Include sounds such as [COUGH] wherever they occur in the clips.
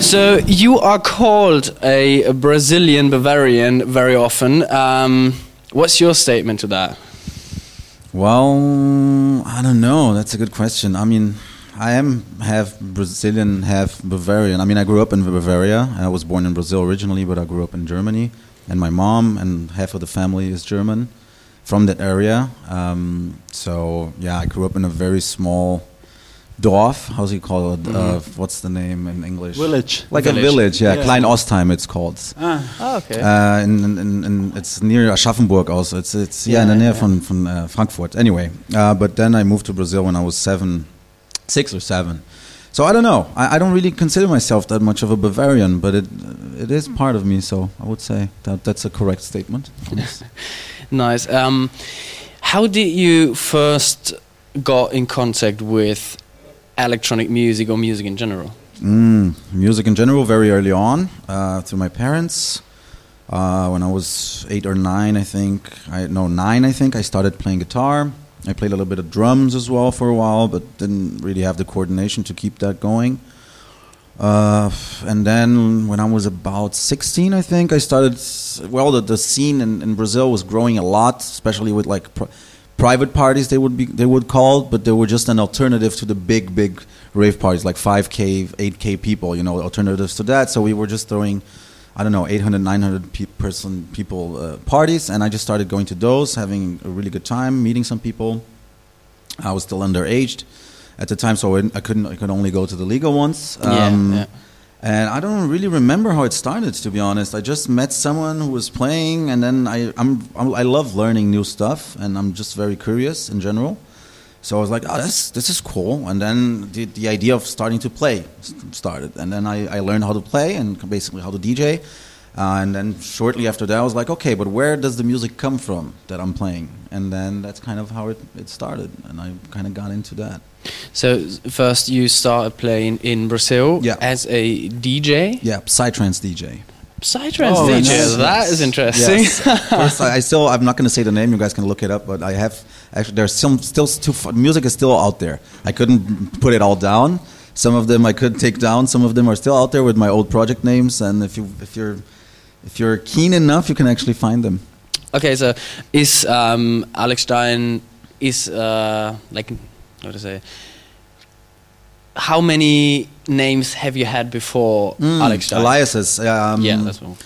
So you are called a Brazilian Bavarian very often. Um, what's your statement to that? Well, I don't know. That's a good question. I mean, I am half Brazilian, half Bavarian. I mean, I grew up in Bavaria. I was born in Brazil originally, but I grew up in Germany. And my mom and half of the family is German from that area. Um, so yeah, I grew up in a very small Dorf. How's he called? Mm uh, what's the name in English? Village. Like village. a village, yeah. yeah. Klein Ostheim, it's called. Ah, oh, okay. Uh, in, in, in, it's near Aschaffenburg also. It's it's yeah, yeah in the near yeah. from from uh, Frankfurt. Anyway, uh, but then I moved to Brazil when I was seven, six or seven. So I don't know. I, I don't really consider myself that much of a Bavarian, but it it is part of me. So I would say that that's a correct statement. [LAUGHS] nice. Um, how did you first got in contact with electronic music or music in general? Mm, music in general, very early on, uh, through my parents. Uh, when I was eight or nine, I think, I no nine, I think, I started playing guitar. I played a little bit of drums as well for a while, but didn't really have the coordination to keep that going. Uh, and then when I was about 16, I think I started. Well, the, the scene in, in Brazil was growing a lot, especially with like private parties they would be they would call, but they were just an alternative to the big big rave parties like 5k, 8k people, you know, alternatives to that. So we were just throwing I don't know 800 900 pe- person people uh, parties and I just started going to those, having a really good time, meeting some people. I was still underaged at the time, so I couldn't I could only go to the legal ones. Um, yeah, yeah. And I don't really remember how it started, to be honest. I just met someone who was playing, and then I, I'm, I'm i love learning new stuff, and I'm just very curious in general. So I was like, oh, this, this is cool. And then the, the idea of starting to play started. And then I, I learned how to play and basically how to DJ. Uh, and then shortly after that, I was like, okay, but where does the music come from that I'm playing? And then that's kind of how it, it started. And I kind of got into that. So first you started playing in Brazil yeah. as a DJ? Yeah, Psytrance DJ. Psytrance oh, DJ. Nice. That is interesting. Yes. First, I, I, still I'm not going to say the name. You guys can look it up. But I have actually there's some still too music is still out there. I couldn't put it all down. Some of them I could take down. Some of them are still out there with my old project names. And if you if you're if you're keen enough, you can actually find them. Okay, so is um, Alex Stein is uh, like what to say? How many names have you had before mm, Alex Stein? Aliases. Um, yeah, that's one.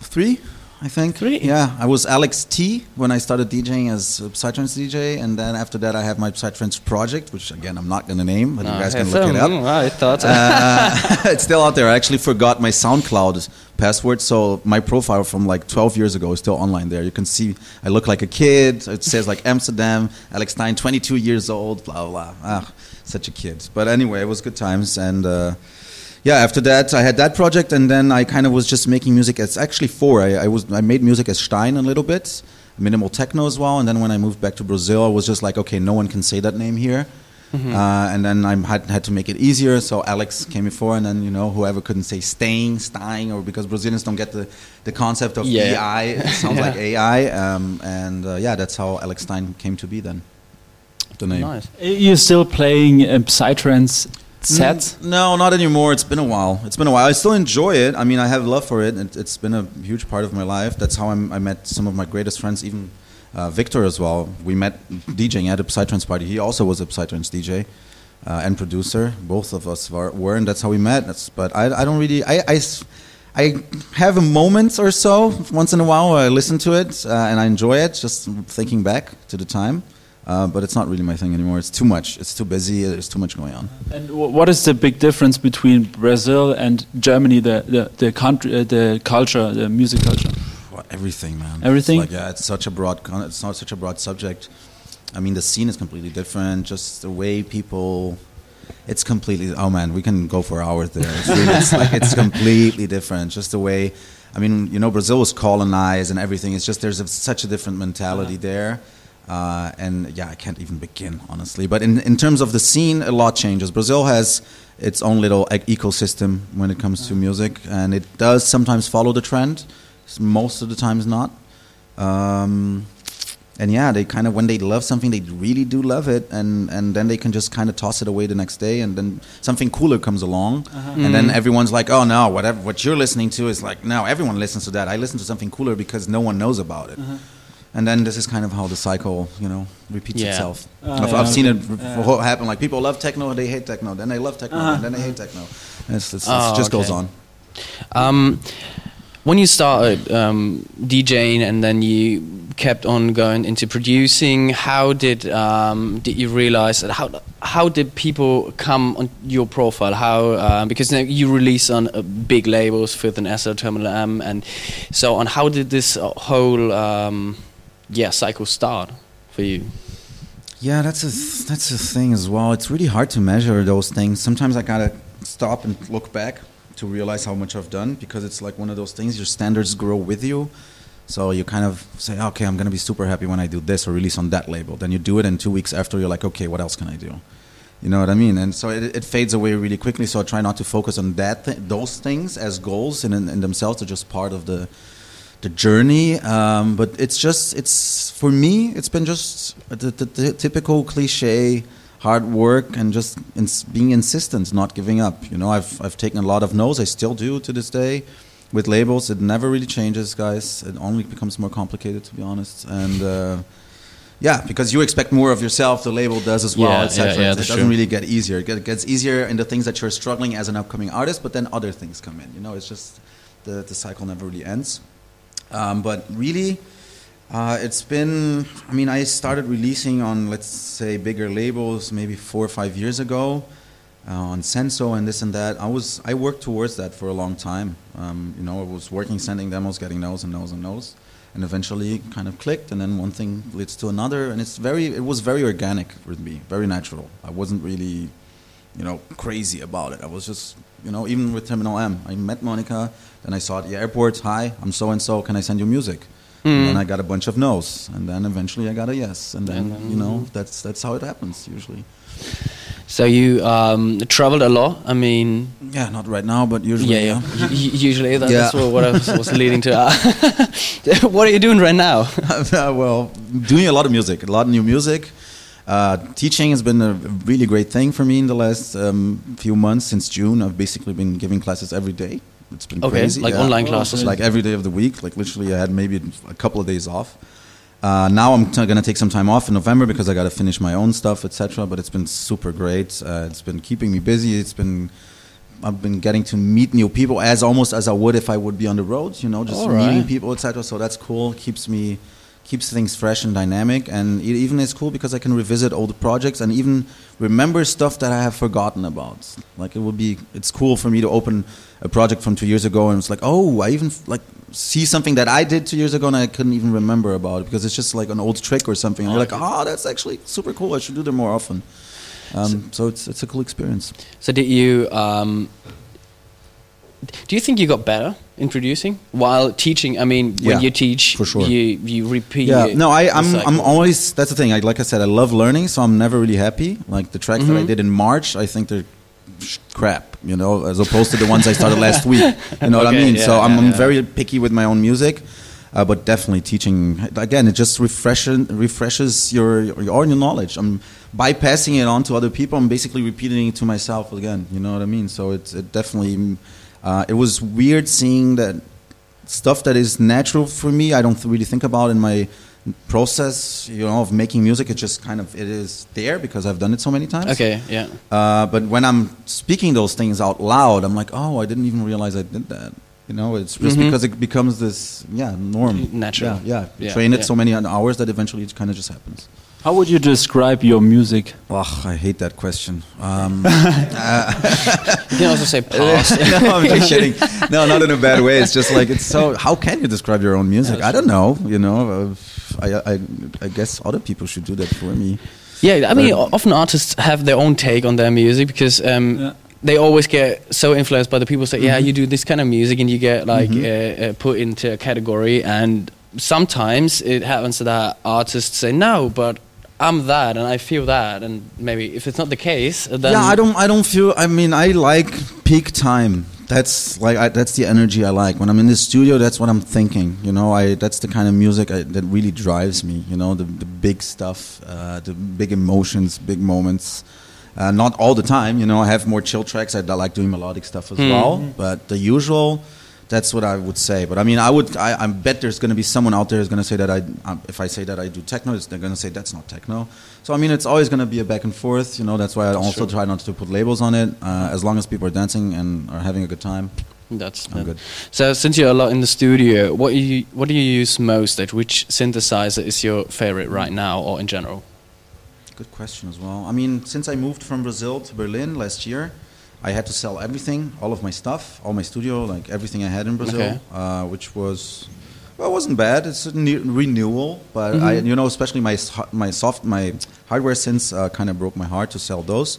Three. I think. Yeah, I was Alex T when I started DJing as a Psytrance DJ, and then after that I have my Psytrance project, which again I'm not going to name, but no, you guys can look it up. I thought uh, [LAUGHS] it's still out there. I actually forgot my SoundCloud password, so my profile from like 12 years ago is still online there. You can see I look like a kid. It says like Amsterdam, Alex Stein, 22 years old, blah blah. Ah, such a kid. But anyway, it was good times and. Uh, yeah, after that, I had that project, and then I kind of was just making music It's actually four. I, I, was I made music as Stein a little bit, minimal techno as well, and then when I moved back to Brazil, I was just like, okay, no one can say that name here. Mm-hmm. Uh, and then I had, had to make it easier, so Alex came before, and then you know whoever couldn't say Stein, Stein, or because Brazilians don't get the, the concept of yeah. AI, it sounds [LAUGHS] yeah. like AI, um, and uh, yeah, that's how Alex Stein came to be then. The name. Nice. You're still playing uh, Psytrance set? No, not anymore. It's been a while. It's been a while. I still enjoy it. I mean, I have love for it. it has been a huge part of my life. That's how I'm, i met some of my greatest friends, even uh, Victor as well. We met DJing at a Psytrance party. He also was a Psytrance DJ uh, and producer. Both of us were, were, and that's how we met. That's, but I, I don't really. I, I, I have a moment or so once in a while where I listen to it uh, and I enjoy it, just thinking back to the time. Uh, but it's not really my thing anymore. It's too much. It's too busy. There's too much going on. And what is the big difference between Brazil and Germany? The the, the country, uh, the culture, the music culture. Well, everything, man. Everything. It's like, yeah, it's such a broad. It's not such a broad subject. I mean, the scene is completely different. Just the way people. It's completely. Oh man, we can go for hours there. It's, really, it's like it's [LAUGHS] completely different. Just the way. I mean, you know, Brazil was colonized and everything. It's just there's a, such a different mentality yeah. there uh, and yeah, I can't even begin, honestly. But in, in terms of the scene, a lot changes. Brazil has its own little ecosystem when it comes to music, and it does sometimes follow the trend, most of the times not. Um, and yeah, they kind of when they love something, they really do love it, and and then they can just kind of toss it away the next day, and then something cooler comes along, and then everyone's like, oh no, whatever what you're listening to is like no, everyone listens to that. I listen to something cooler because no one knows about it. And then this is kind of how the cycle, you know, repeats Yeah. itself. Ah, I've, yeah, I've seen it okay. r- happen. Like people love techno, and they hate techno. Then they love techno, Uh-huh. and then they hate techno. And it's, it's, Oh, it just goes on. Um, when you started um, DJing and then you kept on going into producing, how did um, did you realize that how how did people come on your profile? How uh, because now you release on uh, big labels, Filth on Acid, Terminal M, and so on. How did this uh, whole um, yeah cycle start for you? Yeah, that's a that's a thing as well. It's really hard to measure those things. Sometimes I gotta stop and look back to realize how much I've done because it's like one of those things. Your standards grow with you, so you kind of say, okay, I'm gonna be super happy when I do this or release on that label. Then you do it, and two weeks after, you're like, okay, what else can I do? You know what I mean? And so it, it fades away really quickly. So I try not to focus on that th- those things as goals in, in, in themselves. They're just part of the the journey. Um, but it's just it's for me. It's been just the, the, the typical cliche hard work and just ins- being insistent, not giving up. You know, I've I've taken a lot of no's. I still do to this day. With labels, it never really changes, guys. It only becomes more complicated, to be honest. And uh, yeah, because you expect more of yourself, the label does as well, Yeah, etc. yeah, yeah, it doesn't true. really get easier. It gets easier in the things that you're struggling as an upcoming artist, but then other things come in. You know, it's just the the cycle never really ends. Um, but really, uh, it's been. I mean, I started releasing on let's say bigger labels maybe four or five years ago. Uh, on Senso and this and that, I was I worked towards that for a long time. Um, you know, I was working, sending demos, getting no's and no's and no's, and eventually kind of clicked. And then one thing leads to another, and it's very it was very organic with me, very natural. I wasn't really, you know, crazy about it. I was just, you know, even with Terminal M, I met Monika, then I saw at the airport, hi, I'm so and so, can I send you music? And then I got a bunch of no's, and then eventually I got a yes, and then you know that's that's how it happens usually. So you um, traveled a lot. I mean, Yeah, not right now, but usually. yeah, yeah. Usually that, Yeah. that's what, what I was, was leading to. [LAUGHS] What are you doing right now? [LAUGHS] well, doing a lot of music, a lot of new music. Uh, teaching has been a really great thing for me in the last um, few months. Since June, I've basically been giving classes every day. It's been Okay, crazy. like yeah. online classes. like every day of the week. Like literally, I had maybe a couple of days off. Uh, now I'm t- gonna take some time off in November because I gotta finish my own stuff, etc. But it's been super great. Uh, it's been keeping me busy. It's been I've been getting to meet new people as almost as I would if I would be on the road. You know, just All meeting people, etc. So that's cool. Keeps me keeps things fresh and dynamic, and it even is cool because I can revisit old projects and even remember stuff that I have forgotten about. Like it would be, it's cool for me to open a project from two years ago and it's like, oh, I even like see something that I did two years ago and I couldn't even remember about it because it's just like an old trick or something. And you're like, oh, that's actually super cool. I should do that more often. Um, so it's it's a cool experience. So did you? Um, do you think you got better in producing while teaching? I mean, when Yeah, you teach, for sure. you you repeat. Yeah, no, I, I'm I'm always. That's the thing. I, like I said, I love learning, so I'm never really happy. Like the tracks that I Mhm. did in March, I think they're crap, you know, as opposed to the ones I started last week. You know what I mean? yeah, so I'm, yeah, I'm very picky with my own music, uh, but definitely teaching. Again, it just refreshes refreshes your your, your knowledge. I'm bypassing it on to other people. I'm basically repeating it to myself again. You know what I mean? So it's it definitely. Uh, it was weird seeing that stuff that is natural for me. I don't really think about in my process, you know, of making music. It just kind of it is there because I've done it so many times. Okay, yeah. Uh, but when I'm speaking those things out loud, I'm like, oh, I didn't even realize I did that. You know, it's just Mhm. because it becomes this, yeah, norm. Natural. Yeah, yeah. Yeah, train it yeah. so many hours that eventually it kind of just happens. How would you describe your music? Ugh, I hate that question. Um, [LAUGHS] You can also say past. [LAUGHS] no, I'm just kidding. No, not in a bad way. It's just like it's so. How can you describe your own music? I don't know. You know, uh, I, I, I guess other people should do that for me. Yeah, I mean, Um, often artists have their own take on their music because um, Yeah. they always get so influenced by the people say, "Yeah, Mhm. you do this kind of music," and you get like Mhm. uh, uh, put into a category. And sometimes it happens that artists say, "No, but I'm that, and I feel that." And maybe if it's not the case, then yeah, I don't. I don't feel. I mean, I like peak time. that's like I, that's the energy I like. When I'm in the studio, that's what I'm thinking. You know, I that's the kind of music I, that really drives me. You know, the the big stuff, uh, the big emotions, big moments. Uh, not all the time. You know, I have more chill tracks. I, like doing melodic stuff as Hmm. well. But the usual, that's what I would say. But I mean, I would. I, I bet there's going to be someone out there who's going to say that I. Um, if I say that I do techno, it's- they're going to say that's not techno. So I mean, it's always going to be a back and forth. You know, that's why I also try not to put labels on it. Uh, as long as people are dancing and are having a good time, That's I'm good. So since you're a lot in the studio, what do you what do you use most? At which synthesizer is your favorite right now, or in general? Good question as well. I mean, since I moved from Brazil to Berlin last year, I had to sell everything, all of my stuff, all my studio, like everything I had in Brazil, Okay. uh, which was well, it wasn't bad. It's a ne- renewal, but I, you know, especially my my soft my hardware since uh, kind of broke my heart to sell those.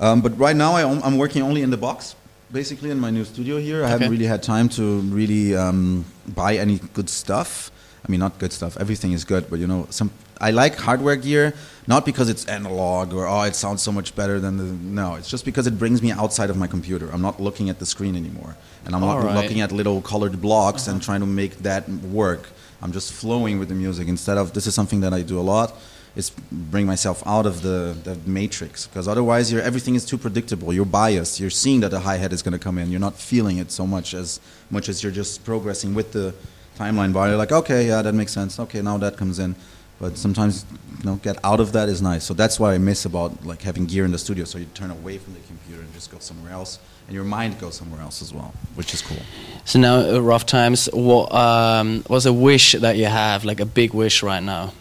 Um, but right now, I, am- I'm working only in the box, basically in my new studio here. I haven't really had time to really um, buy any good stuff. I mean, not good stuff. Everything is good, but you know, some. I like hardware gear not because it's analog or oh, it sounds so much better than the. No, it's just because it brings me outside of my computer. I'm not looking at the screen anymore, and I'm not Alright. looking at little colored blocks and uh-huh. trying to make that work. I'm just flowing with the music instead of this is something that I do a lot. Is bring myself out of the, the matrix because otherwise you're, everything is too predictable. You're biased. You're seeing that a hi hat is going to come in. You're not feeling it so much as much as you're just progressing with the timeline bar. You're like, okay, yeah, that makes sense. Okay, now that comes in. But sometimes, you know, get out of that is nice. So that's what I miss about like having gear in the studio. So you turn away from the computer and just go somewhere else, and your mind goes somewhere else as well, which is cool. So now, uh, rough times. What um, was a wish that you have, like a big wish right now?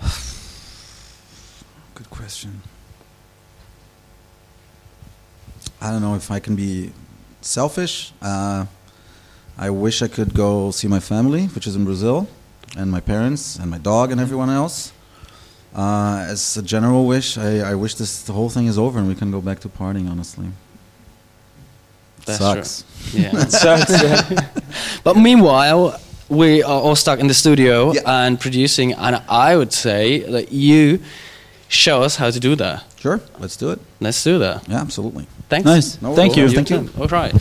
[SIGHS] Good question. I don't know if I can be selfish. Uh, I wish I could go see my family, which is in Brazil, and my parents, and my dog, and everyone else. Uh, as a general wish, I, I wish this the whole thing is over and we can go back to partying. Honestly, That's sucks. Yeah. [LAUGHS] Sucks, yeah. [LAUGHS] but meanwhile, we are all stuck in the studio Yeah. and producing, and I would say that you show us how to do that. Sure, let's do it. Let's do that. Yeah, absolutely. Thanks. Nice. No Thank you. problem. Thank you. All right.